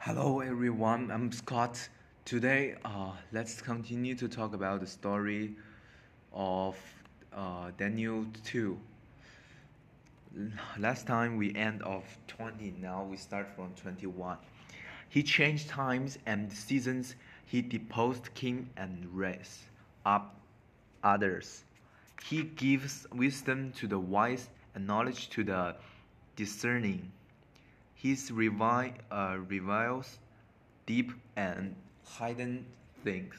Hello everyone, I'm Scott. Today, uh, let's continue to talk about the story of uh, Daniel 2. Last time we end of 20, now we start from 21. He changed times and seasons, he deposed king and raised up others. He gives wisdom to the wise and knowledge to the discerning. His revi- uh, reveals deep and hidden things.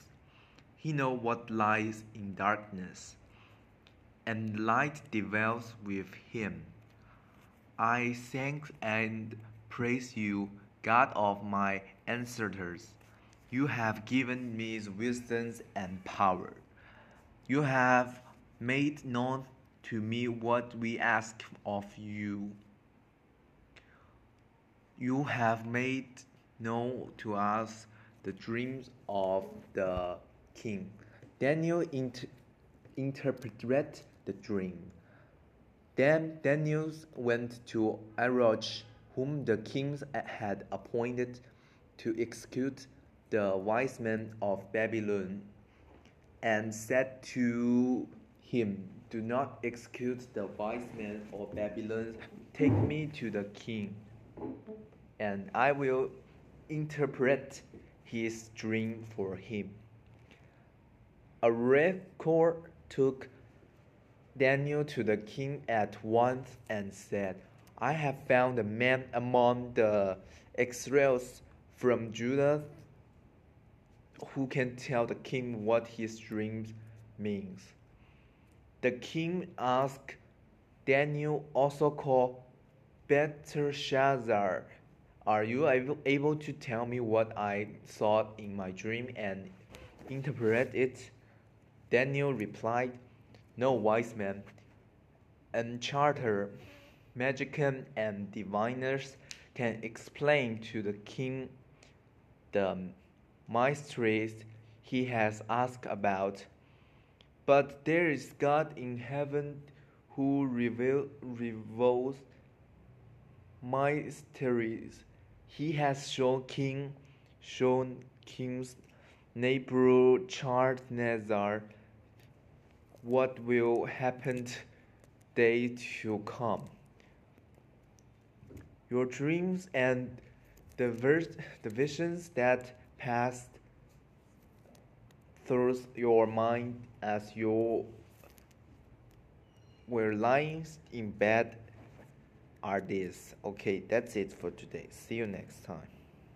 He knows what lies in darkness, and light dwells with him. I thank and praise you, God of my ancestors. You have given me wisdom and power. You have made known to me what we ask of you. You have made known to us the dreams of the king. Daniel inter- interpreted the dream. Then Daniel went to Arioch, whom the king had appointed to execute the wise men of Babylon, and said to him, Do not execute the wise men of Babylon. Take me to the king and I will interpret his dream for him. Arioch took Daniel to the king at once and said, I have found a man among the exiles from Judah who can tell the king what his dream means. The king asked Daniel, also called Belteshazzar, are you able to tell me what I saw in my dream and interpret it? Daniel replied, No wise man, enchanter, magician, and diviners can explain to the king the mysteries he has asked about. But there is God in heaven who reveal, reveals mysteries he has shown King, shown King's neighbor Nebuchadnezzar what will happen day to come. Your dreams and the, vers- the visions that passed through your mind as you were lying in bed are these. Okay, that's it for today. See you next time.